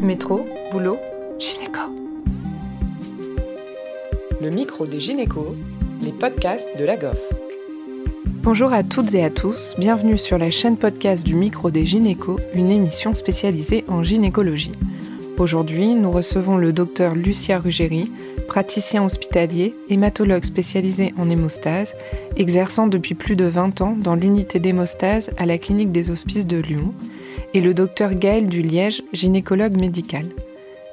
Métro, boulot, gynéco. Le micro des gynécos, les podcasts de la GOF. Bonjour à toutes et à tous, bienvenue sur la chaîne podcast du micro des gynécos, une émission spécialisée en gynécologie. Aujourd'hui, nous recevons le docteur Lucia Rugéry, praticien hospitalier, hématologue spécialisé en hémostase, exerçant depuis plus de 20 ans dans l'unité d'hémostase à la clinique des hospices de Lyon, et le docteur Gaël du Liège, gynécologue médical.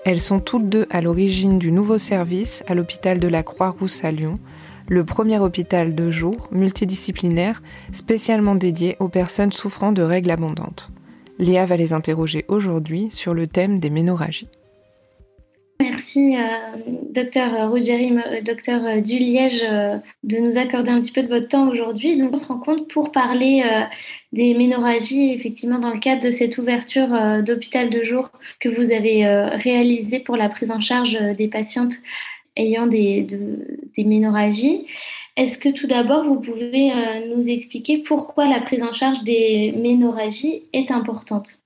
Elles sont toutes deux à l'origine du nouveau service à l'hôpital de la Croix-Rousse à Lyon, le premier hôpital de jour multidisciplinaire spécialement dédié aux personnes souffrant de règles abondantes. Léa va les interroger aujourd'hui sur le thème des ménorragies. Merci, euh, docteur Ruggieri, euh, docteur euh, Duliège, de nous accorder un petit peu de votre temps aujourd'hui. On se rencontre pour parler des ménorragies, effectivement, dans le cadre de cette ouverture d'hôpital de jour que vous avez réalisée pour la prise en charge des patientes ayant des, des ménorragies. Est-ce que tout d'abord, vous pouvez nous expliquer pourquoi la prise en charge des ménorragies est importante?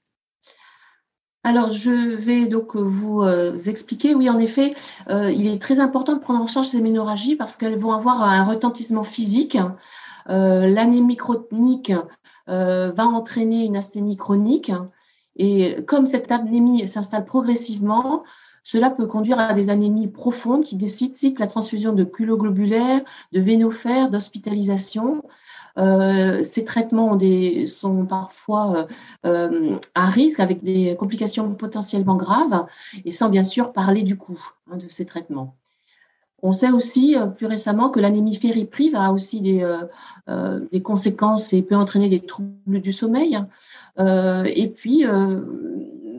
Alors, je vais donc vous euh, expliquer. Oui, en effet, euh, il est très important de prendre en charge ces ménorragies parce qu'elles vont avoir un retentissement physique. Euh, l'anémie chronique va entraîner une asthénie chronique. Et comme cette anémie s'installe progressivement, cela peut conduire à des anémies profondes qui nécessitent la transfusion de culoglobulaires, de vénophères, d'hospitalisation. Euh, ces traitements sont parfois euh, euh, à risque avec des complications potentiellement graves et sans bien sûr parler du coût hein, de ces traitements. On sait aussi plus récemment que l'anémie fériprive a aussi des, conséquences et peut entraîner des troubles du sommeil. et puis,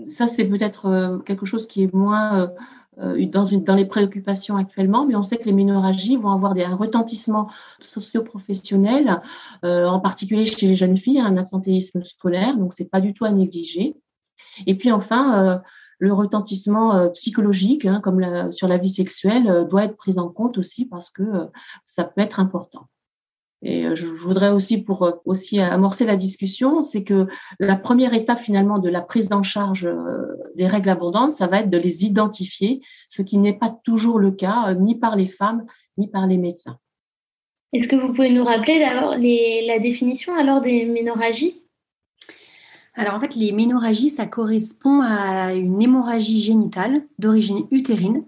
ça, c'est peut-être quelque chose qui est moins dans, une, dans les préoccupations actuellement, mais on sait que les ménorragies vont avoir des, un retentissement socio-professionnel, euh, en particulier chez les jeunes filles, un absentéisme scolaire, donc c'est pas du tout à négliger. Et puis enfin, euh, le retentissement psychologique, hein, comme sur la vie sexuelle, doit être pris en compte aussi parce que ça peut être important. Et euh, je voudrais aussi, pour euh, aussi amorcer la discussion, c'est que la première étape finalement de la prise en charge euh, des règles abondantes, ça va être de les identifier, ce qui n'est pas toujours le cas, ni par les femmes, ni par les médecins. Est-ce que vous pouvez nous rappeler d'abord la définition alors des ménorragies alors en fait, les ménorragies, ça correspond à une hémorragie génitale d'origine utérine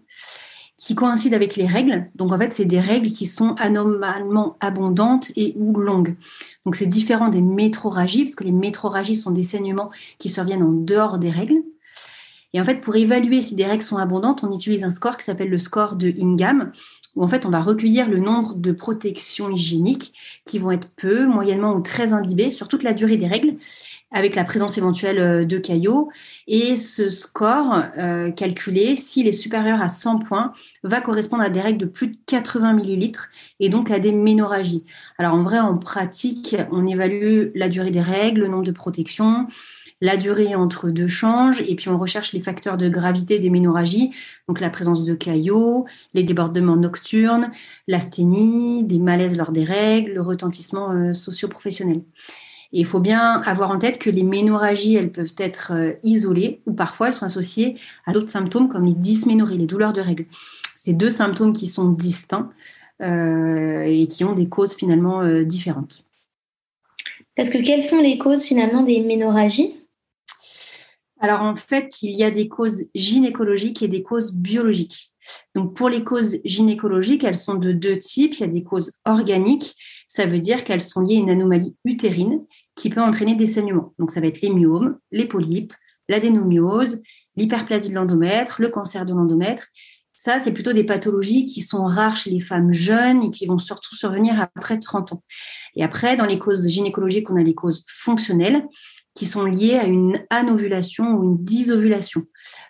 qui coïncident avec les règles. Donc en fait, c'est des règles qui sont anormalement abondantes et ou longues. Donc c'est différent des métroragies, parce que les métroragies sont des saignements qui surviennent en dehors des règles. Et en fait, pour évaluer si des règles sont abondantes, on utilise un score qui s'appelle le score de Ingham, où en fait, on va recueillir le nombre de protections hygiéniques qui vont être peu, moyennement ou très imbibées sur toute la durée des règles avec la présence éventuelle euh, de caillots. Et ce score euh, calculé, s'il est supérieur à 100 points, va correspondre à des règles de plus de 80 millilitres et donc à des ménorragies. Alors en vrai, en pratique, on évalue la durée des règles, le nombre de protections, la durée entre deux changes, et puis on recherche les facteurs de gravité des ménorragies, donc la présence de caillots, les débordements nocturnes, l'asthénie, des malaises lors des règles, le retentissement euh, socio-professionnel. Et il faut bien avoir en tête que les ménorragies, elles peuvent être euh, isolées ou parfois elles sont associées à d'autres symptômes comme les dysménorrhées, les douleurs de règles. C'est deux symptômes qui sont distincts euh, et qui ont des causes finalement différentes. Parce que quelles sont les causes finalement des ménorragies Alors en fait, il y a des causes gynécologiques et des causes biologiques. Donc pour les causes gynécologiques, elles sont de deux types. Il y a des causes organiques, ça veut dire qu'elles sont liées à une anomalie utérine qui peut entraîner des saignements. Donc, ça va être les myomes, les polypes, l'adénomyose, l'hyperplasie de l'endomètre, le cancer de l'endomètre. Ça, c'est plutôt des pathologies qui sont rares chez les femmes jeunes et qui vont surtout survenir après 30 ans. Et après, dans les causes gynécologiques, on a les causes fonctionnelles qui sont liées à une anovulation ou une disovulation.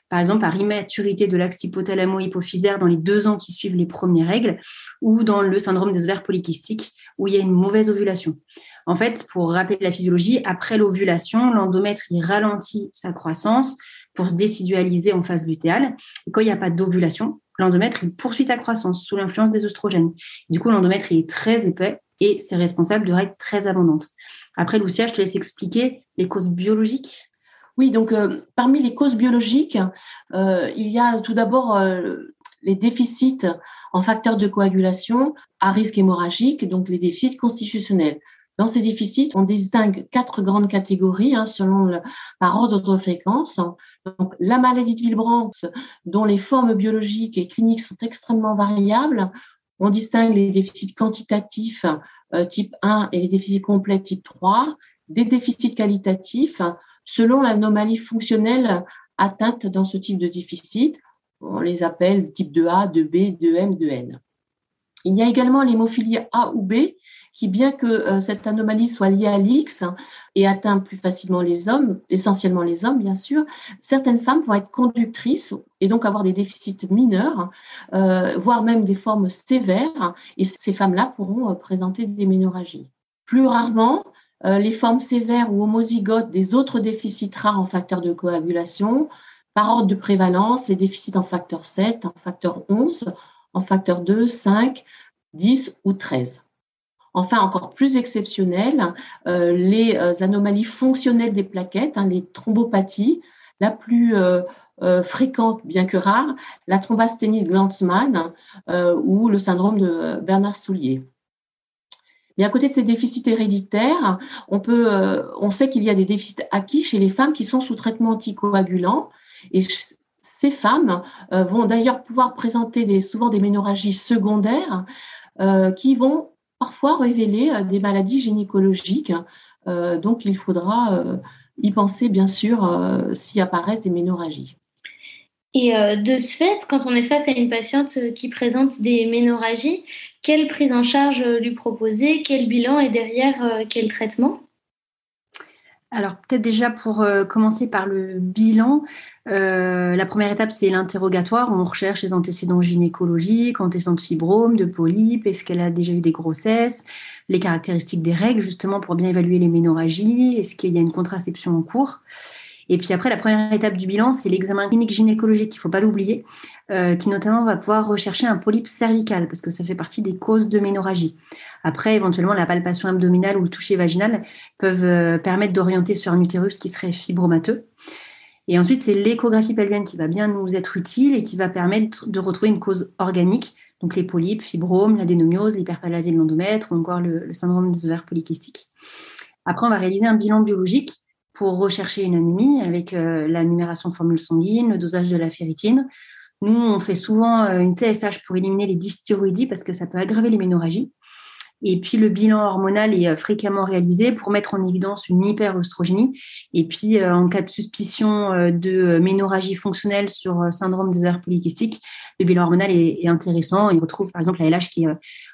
Par exemple, par immaturité de l'axe hypothalamo-hypophysaire dans les deux ans qui suivent les premières règles ou dans le syndrome des ovaires polykystiques où il y a une mauvaise ovulation. En fait, pour rappeler la physiologie, après l'ovulation, l'endomètre ralentit sa croissance pour se décidualiser en phase lutéale. Et quand il n'y a pas d'ovulation, l'endomètre il poursuit sa croissance sous l'influence des oestrogènes. Du coup, l'endomètre est très épais et c'est responsable de règles très abondantes. Après, Lucia, je te laisse expliquer les causes biologiques. Oui, donc parmi les causes biologiques, il y a tout d'abord les déficits en facteurs de coagulation à risque hémorragique, donc les déficits constitutionnels. Dans ces déficits, on distingue quatre grandes catégories hein, selon par ordre de fréquence. Donc, la maladie de Villebranx, dont les formes biologiques et cliniques sont extrêmement variables. On distingue les déficits quantitatifs euh, type 1 et les déficits complets type 3, des déficits qualitatifs selon l'anomalie fonctionnelle atteinte dans ce type de déficit. On les appelle type 2A, 2B, 2M, 2N. Il y a également l'hémophilie A ou B, qui, bien que euh, cette anomalie soit liée à l'X et atteint plus facilement les hommes, essentiellement les hommes, bien sûr, certaines femmes vont être conductrices et donc avoir des déficits mineurs, euh, voire même des formes sévères, et ces femmes-là pourront euh, présenter des ménorragies. Plus rarement, les formes sévères ou homozygotes des autres déficits rares en facteur de coagulation, par ordre de prévalence, les déficits en facteur 7, en facteur 11, en facteur 2, 5, 10 ou 13. Enfin, encore plus exceptionnel, euh, les euh, anomalies fonctionnelles des plaquettes, hein, les thrombopathies, la plus euh, fréquente, bien que rare, la thrombasthénie de Glanzmann ou le syndrome de Bernard Soulier. Mais à côté de ces déficits héréditaires, on, on sait qu'il y a des déficits acquis chez les femmes qui sont sous traitement anticoagulant. Et ces femmes vont d'ailleurs pouvoir présenter souvent des ménorragies secondaires qui vont parfois révéler euh, des maladies gynécologiques. Euh, donc, il faudra euh, y penser, bien sûr, s'il apparaissent des ménorragies. Et de ce fait, quand on est face à une patiente qui présente des ménorragies, quelle prise en charge lui proposer? Quel bilan et derrière quel traitement? Alors peut-être déjà pour commencer par le bilan, euh, la première étape, c'est l'interrogatoire. On recherche les antécédents gynécologiques, antécédents de fibromes, de polypes, est-ce qu'elle a déjà eu des grossesses, les caractéristiques des règles, justement, pour bien évaluer les ménorragies, est-ce qu'il y a une contraception en cours? Et puis après, la première étape du bilan, c'est l'examen clinique gynécologique, il ne faut pas l'oublier, euh, qui notamment va pouvoir rechercher un polype cervical, parce que ça fait partie des causes de ménorragie. Après, éventuellement, la palpation abdominale ou le toucher vaginal peuvent euh, permettre d'orienter sur un utérus qui serait fibromateux. Et ensuite, c'est l'échographie pelvienne qui va bien nous être utile et qui va permettre de retrouver une cause organique, donc les polypes, fibromes, l'adénomiose, l'hyperplasie de l'endomètre ou encore le, syndrome des ovaires polykystiques. Après, on va réaliser un bilan biologique pour rechercher une anémie avec euh, la numération formule sanguine, le dosage de la ferritine. Nous, on fait souvent euh, une TSH pour éliminer les dysthyroïdies parce que ça peut aggraver les ménorragies. Et puis le bilan hormonal est euh, fréquemment réalisé pour mettre en évidence une hyperoestrogénie. Et puis euh, en cas de suspicion euh, de ménorragie fonctionnelle sur syndrome des ovaires polykystiques, le bilan hormonal est, intéressant. Il retrouve par exemple la LH qui est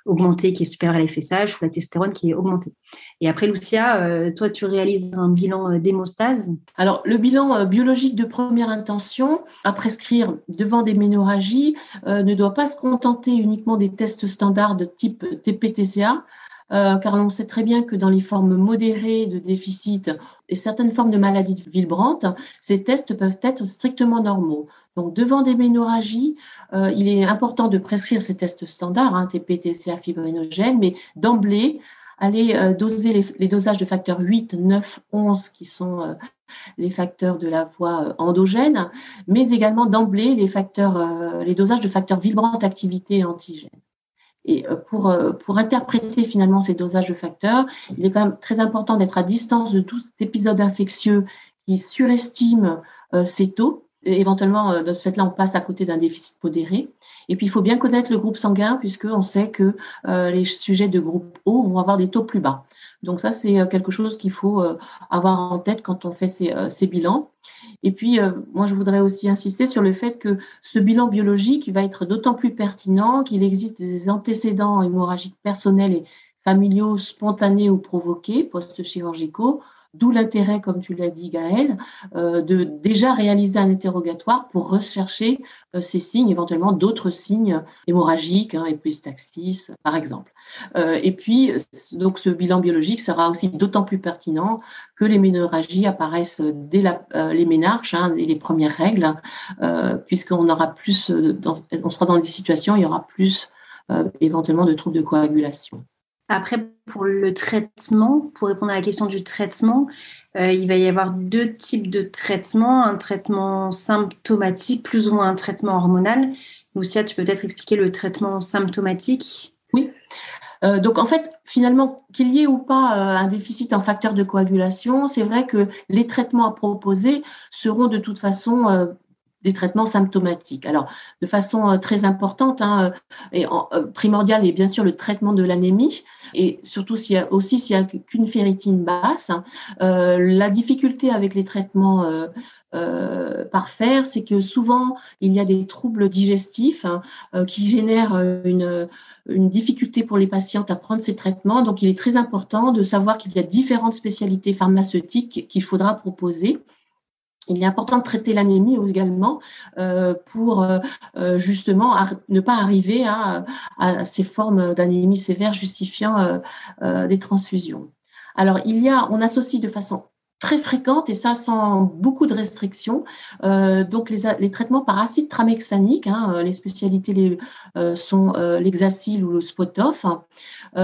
augmentée, qui est supérieure à la FSH, ou la testostérone qui est augmentée. Et après, Lucia, toi, tu réalises un bilan d'hémostase? Alors, le bilan biologique de première intention à prescrire devant des ménorragies ne doit pas se contenter uniquement des tests standards de type TPTCA, euh, car l'on sait très bien que dans les formes modérées de déficit et certaines formes de maladies de Villebrandt, ces tests peuvent être strictement normaux. Donc, devant des ménorragies, euh, il est important de prescrire ces tests standards, hein, TP, TCA, fibrinogène, mais d'emblée, aller euh, doser les, dosages de facteurs 8, 9, 11, qui sont les facteurs de la voie endogène, mais également d'emblée les facteurs, les dosages de facteurs Villebrandt activité antigène. Et euh, pour, euh, pour interpréter finalement ces dosages de facteurs, il est quand même très important d'être à distance de tout cet épisode infectieux qui surestime euh, ces taux. Éventuellement, de ce fait-là, on passe à côté d'un déficit modéré. Et puis, il faut bien connaître le groupe sanguin, puisqu'on sait que les sujets de groupe O vont avoir des taux plus bas. Donc ça, c'est quelque chose qu'il faut avoir en tête quand on fait ces bilans. Et puis, euh, moi, je voudrais aussi insister sur le fait que ce bilan biologique va être d'autant plus pertinent qu'il existe des antécédents hémorragiques personnels et familiaux spontanés ou provoqués, post-chirurgicaux, D'où l'intérêt, comme tu l'as dit Gaël, euh, de déjà réaliser un interrogatoire pour rechercher euh, ces signes, éventuellement d'autres signes hémorragiques, hein, épistaxis par exemple. Euh, et puis, donc ce bilan biologique sera aussi d'autant plus pertinent que les ménorragies apparaissent dès les ménarches hein, les premières règles, puisqu'on aura plus, on sera dans des situations, il y aura plus éventuellement de troubles de coagulation. Après, pour le traitement, pour répondre à la question du traitement, il va y avoir deux types de traitements, un traitement symptomatique, plus ou moins un traitement hormonal. Lucia, tu peux peut-être expliquer le traitement symptomatique? Oui. donc en fait, finalement, qu'il y ait ou pas un déficit en facteur de coagulation, c'est vrai que les traitements à proposer seront de toute façon des traitements symptomatiques. Alors, de façon euh, très importante hein, euh, et euh, primordiale est bien sûr le traitement de l'anémie et surtout s'il y a aussi s'il n'y a qu'une ferritine basse. la difficulté avec les traitements par fer, c'est que souvent il y a des troubles digestifs hein, qui génèrent une, une difficulté pour les patientes à prendre ces traitements. Donc, il est très important de savoir qu'il y a différentes spécialités pharmaceutiques qu'il faudra proposer il est important de traiter l'anémie également euh, pour euh, euh, justement ne pas arriver à, ces formes d'anémie sévère justifiant des transfusions. Alors, il y a, on associe de façon très fréquente et ça sans beaucoup de restrictions. donc les, traitements par acide tramexanique, hein, les spécialités sont l'hexacil ou le spotov.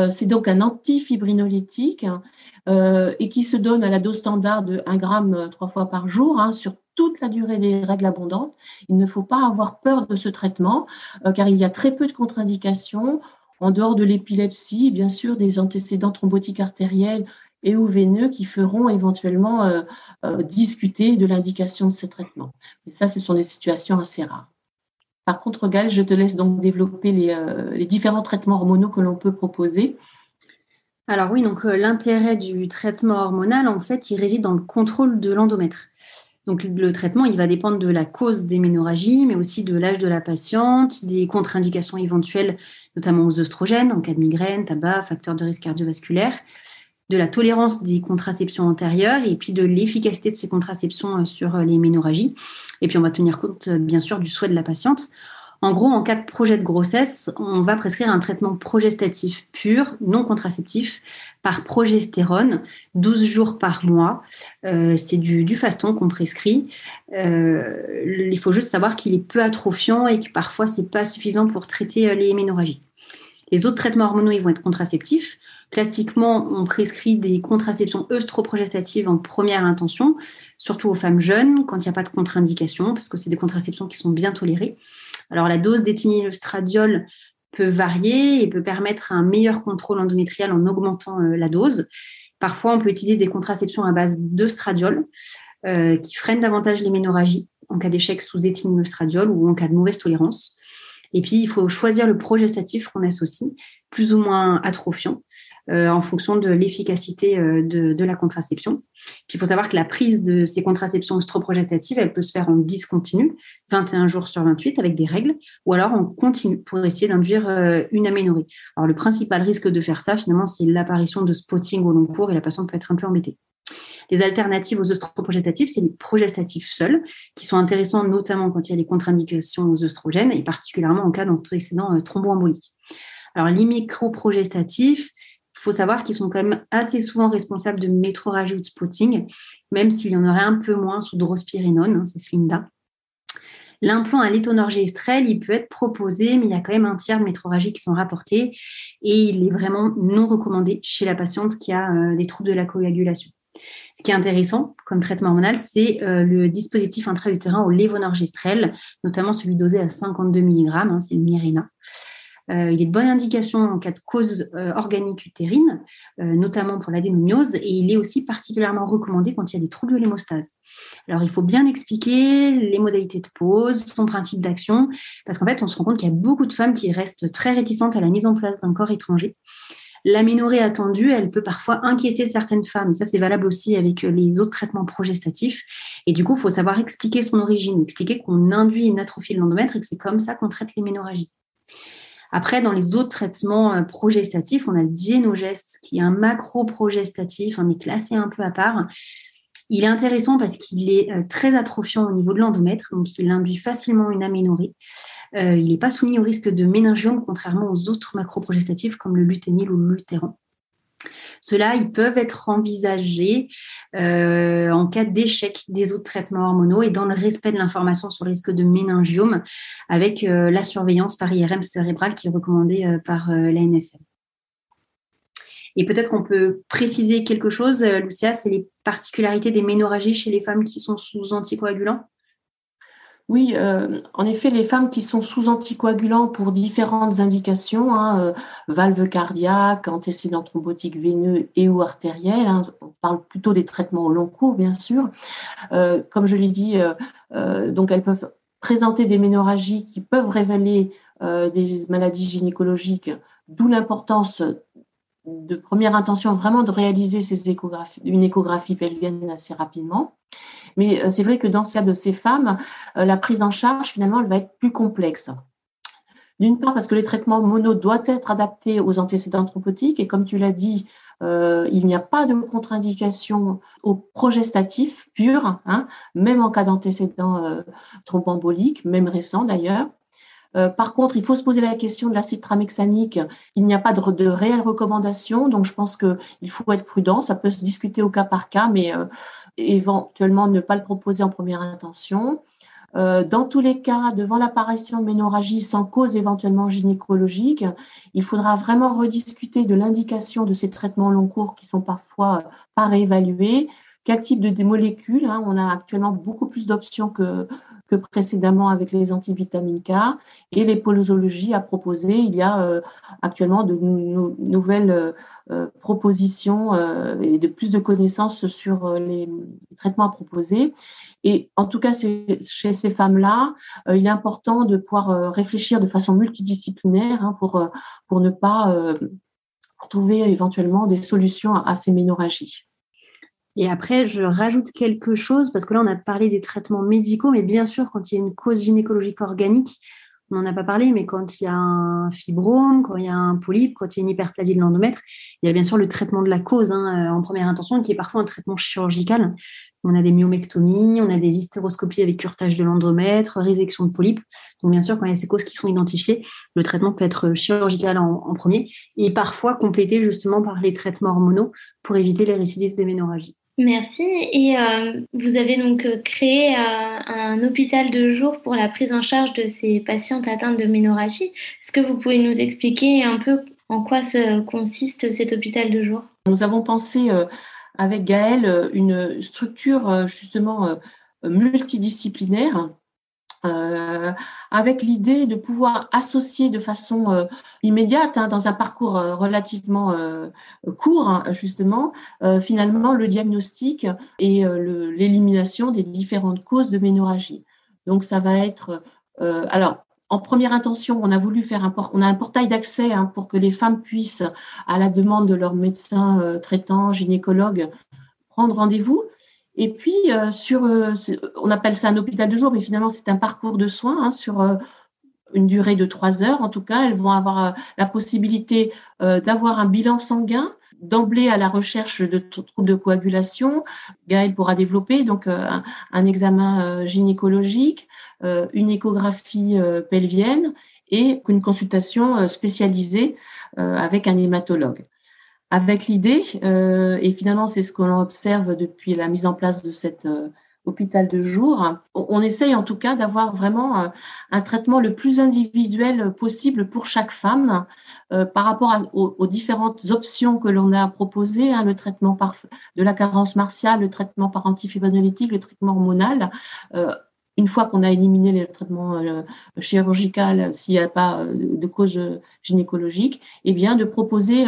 c'est donc un antifibrinolytique euh, et qui se donne à la dose standard de 1 gramme euh, trois fois par jour hein, sur toute la durée des règles abondantes. Il ne faut pas avoir peur de ce traitement euh, car il y a très peu de contre-indications en dehors de l'épilepsie, bien sûr, des antécédents thrombotiques artériels et ou veineux qui feront éventuellement discuter de l'indication de ce traitement. Et ça, ce sont des situations assez rares. Par contre, Gal, je te laisse donc développer les différents traitements hormonaux que l'on peut proposer. Alors oui, donc euh, l'intérêt du traitement hormonal, en fait, il réside dans le contrôle de l'endomètre. Donc le traitement, il va dépendre de la cause des ménorragies, mais aussi de l'âge de la patiente, des contre-indications éventuelles, notamment aux oestrogènes en cas de migraine, tabac, facteurs de risque cardiovasculaire, de la tolérance des contraceptions antérieures et puis de l'efficacité de ces contraceptions euh, sur euh, les ménorragies. Et puis on va tenir compte, bien sûr, du souhait de la patiente. En gros, en cas de projet de grossesse, on va prescrire un traitement progestatif pur, non contraceptif, par progestérone, 12 jours par mois. Euh, c'est du, faston qu'on prescrit. Euh, il faut juste savoir qu'il est peu atrophiant et que parfois, c'est pas suffisant pour traiter euh, les ménorragies. Les autres traitements hormonaux, ils vont être contraceptifs. Classiquement, on prescrit des contraceptions œstroprogestatives en première intention, surtout aux femmes jeunes, quand il n'y a pas de contre-indication, parce que c'est des contraceptions qui sont bien tolérées. Alors, la dose d'éthényl-estradiol peut varier et peut permettre un meilleur contrôle endométrial en augmentant euh, la dose. Parfois, on peut utiliser des contraceptions à base d'œstradiol euh, qui freinent davantage les ménorragies en cas d'échec sous éthényl-estradiol ou en cas de mauvaise tolérance. Et puis, il faut choisir le progestatif qu'on associe, plus ou moins atrophiant, euh, en fonction de l'efficacité euh, de, la contraception. Puis, il faut savoir que la prise de ces contraceptions œstroprogestatives, elle peut se faire en discontinu, 21 jours sur 28, avec des règles, ou alors en continu, pour essayer d'induire euh, une aménorrhée. Alors, le principal risque de faire ça, finalement, c'est l'apparition de spotting au long cours et la patiente peut être un peu embêtée. Les alternatives aux œstroprogestatifs, c'est les progestatifs seuls, qui sont intéressants notamment quand il y a des contre-indications aux œstrogènes et particulièrement en cas d'antécédent euh, thromboembolique. Alors, les microprogestatifs, il faut savoir qu'ils sont quand même assez souvent responsables de métrorragie ou de spotting, même s'il y en aurait un peu moins sous drospirinone, hein, c'est Slinda. L'implant à l'étonorgestrel, il peut être proposé, mais il y a quand même un tiers de métrorragie qui sont rapportés et il est vraiment non recommandé chez la patiente qui a euh, des troubles de la coagulation. Ce qui est intéressant comme traitement hormonal, c'est euh, le dispositif intra-utérin au lévonorgestrel, notamment celui dosé à 52 mg, hein, c'est le Mirena. Euh, il est de bonne indication en cas de cause euh, organique utérine, notamment pour l'adénomiose, et il est aussi particulièrement recommandé quand il y a des troubles de l'hémostase. Alors, il faut bien expliquer les modalités de pose, son principe d'action, parce qu'en fait, on se rend compte qu'il y a beaucoup de femmes qui restent très réticentes à la mise en place d'un corps étranger L'aménorrhée attendue, elle peut parfois inquiéter certaines femmes. Ça, c'est valable aussi avec euh, les autres traitements progestatifs. Et du coup, il faut savoir expliquer son origine, expliquer qu'on induit une atrophie de l'endomètre et que c'est comme ça qu'on traite l'éménorrhagie. Après, dans les autres traitements euh, progestatifs, on a le dienogeste, qui est un macro-progestatif, on est classé un peu à part. Il est intéressant parce qu'il est euh, très atrophiant au niveau de l'endomètre, donc il induit facilement une aménorrhée. Euh, il n'est pas soumis au risque de méningiome, contrairement aux autres macroprogestatifs comme le luténil ou le lutéran. Ceux-là, ils peuvent être envisagés euh, en cas d'échec des autres traitements hormonaux et dans le respect de l'information sur le risque de méningiome avec euh, la surveillance par IRM cérébrale qui est recommandée par l'ANSM. Et peut-être qu'on peut préciser quelque chose, Lucia, c'est les particularités des ménorragies chez les femmes qui sont sous anticoagulants? Oui, euh, en effet, les femmes qui sont sous anticoagulants pour différentes indications, hein, euh, valve cardiaque, antécédents thrombotiques veineux et ou artériels, hein, on parle plutôt des traitements au long cours, bien sûr. Euh, comme je l'ai dit, donc elles peuvent présenter des ménorragies qui peuvent révéler des maladies gynécologiques, d'où l'importance de première intention vraiment de réaliser ces échographies, une échographie pelvienne assez rapidement. Mais euh, c'est vrai que dans ce cas de ces femmes, euh, la prise en charge, finalement, elle va être plus complexe. D'une part, parce que les traitements mono doivent être adaptés aux antécédents thrombotiques. Et comme tu l'as dit, euh, il n'y a pas de contre-indication au progestatif pur, hein, même en cas d'antécédent euh, même récent d'ailleurs. Par contre, il faut se poser la question de l'acide tramexanique. Il n'y a pas de, réelle recommandation, donc je pense qu'il faut être prudent. Ça peut se discuter au cas par cas, mais éventuellement ne pas le proposer en première intention. Euh, dans tous les cas, devant l'apparition de ménorragie sans cause éventuellement gynécologique, il faudra vraiment rediscuter de l'indication de ces traitements long cours qui sont parfois pas réévalués. Quel type de molécules hein, On a actuellement beaucoup plus d'options que, que précédemment avec les antivitamines K. Et les posologies à proposer, il y a euh, actuellement de nouvelles euh, propositions euh, et de plus de connaissances sur les traitements à proposer. Et en tout cas, chez ces femmes-là, il est important de pouvoir réfléchir de façon multidisciplinaire hein, pour, pour ne pas trouver éventuellement des solutions à, ces ménorragies. Et après, je rajoute quelque chose, parce que là, on a parlé des traitements médicaux, mais bien sûr, quand il y a une cause gynécologique organique, on n'en a pas parlé, mais quand il y a un fibrome, quand il y a un polype, quand il y a une hyperplasie de l'endomètre, il y a bien sûr le traitement de la cause hein, euh, en première intention, qui est parfois un traitement chirurgical. On a des myomectomies, on a des hystéroscopies avec curtage de l'endomètre, résection de polypes. Donc bien sûr, quand il y a ces causes qui sont identifiées, le traitement peut être chirurgical en, premier et parfois complété justement par les traitements hormonaux pour éviter les récidives d'éménorragie. Merci. Et euh, vous avez donc euh, créé euh, un hôpital de jour pour la prise en charge de ces patientes atteintes de ménorragie. Est-ce que vous pouvez nous expliquer un peu en quoi se consiste cet hôpital de jour? Nous avons pensé avec Gaëlle une structure justement multidisciplinaire euh, avec l'idée de pouvoir associer de façon euh, immédiate, hein, dans un parcours euh, relativement court, hein, justement, finalement, le diagnostic et l'élimination des différentes causes de ménorragie. Donc, ça va être... alors, en première intention, on a voulu faire un, on a un portail d'accès hein, pour que les femmes puissent, à la demande de leur médecin traitant, gynécologue, prendre rendez-vous. Et puis, euh, sur, euh, on appelle ça un hôpital de jour, mais finalement, c'est un parcours de soins hein, sur euh, une durée de trois heures. En tout cas, elles vont avoir la possibilité d'avoir un bilan sanguin d'emblée à la recherche de troubles de coagulation. Gaël pourra développer donc un, un examen gynécologique, une échographie pelvienne et une consultation spécialisée avec un hématologue avec l'idée, euh, et finalement c'est ce qu'on observe depuis la mise en place de cet euh, hôpital de jour, on, essaye en tout cas d'avoir vraiment euh, un traitement le plus individuel possible pour chaque femme par rapport aux, différentes options que l'on a proposées, hein, le traitement par, de la carence martiale, le traitement par antifibrinolytique, le traitement hormonal. Une fois qu'on a éliminé le traitement chirurgical, s'il n'y a pas de cause gynécologique, eh bien de proposer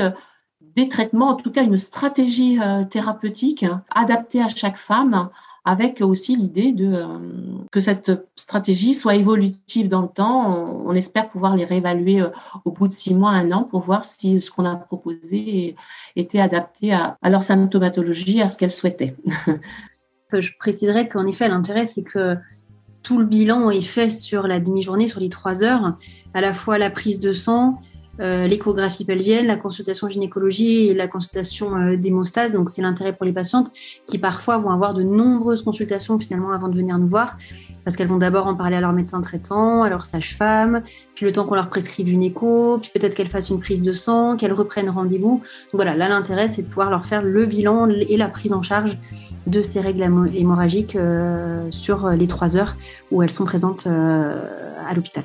des traitements, en tout cas une stratégie euh, thérapeutique adaptée à chaque femme, avec aussi l'idée euh, que cette stratégie soit évolutive dans le temps. On, espère pouvoir les réévaluer euh, au bout de six mois, un an, pour voir si ce qu'on a proposé était adapté à, leur symptomatologie, à ce qu'elles souhaitaient. Je préciserai qu'en effet, l'intérêt, c'est que tout le bilan est fait sur la demi-journée, sur les trois heures, à la fois la prise de sang, l'échographie pelvienne, la consultation gynécologie et la consultation euh, d'hémostase. Donc, c'est l'intérêt pour les patientes qui parfois vont avoir de nombreuses consultations finalement avant de venir nous voir parce qu'elles vont d'abord en parler à leur médecin traitant, à leur sage-femme, puis le temps qu'on leur prescrive une écho, puis peut-être qu'elles fassent une prise de sang, qu'elles reprennent rendez-vous. Voilà, là, l'intérêt, c'est de pouvoir leur faire le bilan et la prise en charge de ces règles hémorragiques euh, sur les trois heures où elles sont présentes à l'hôpital.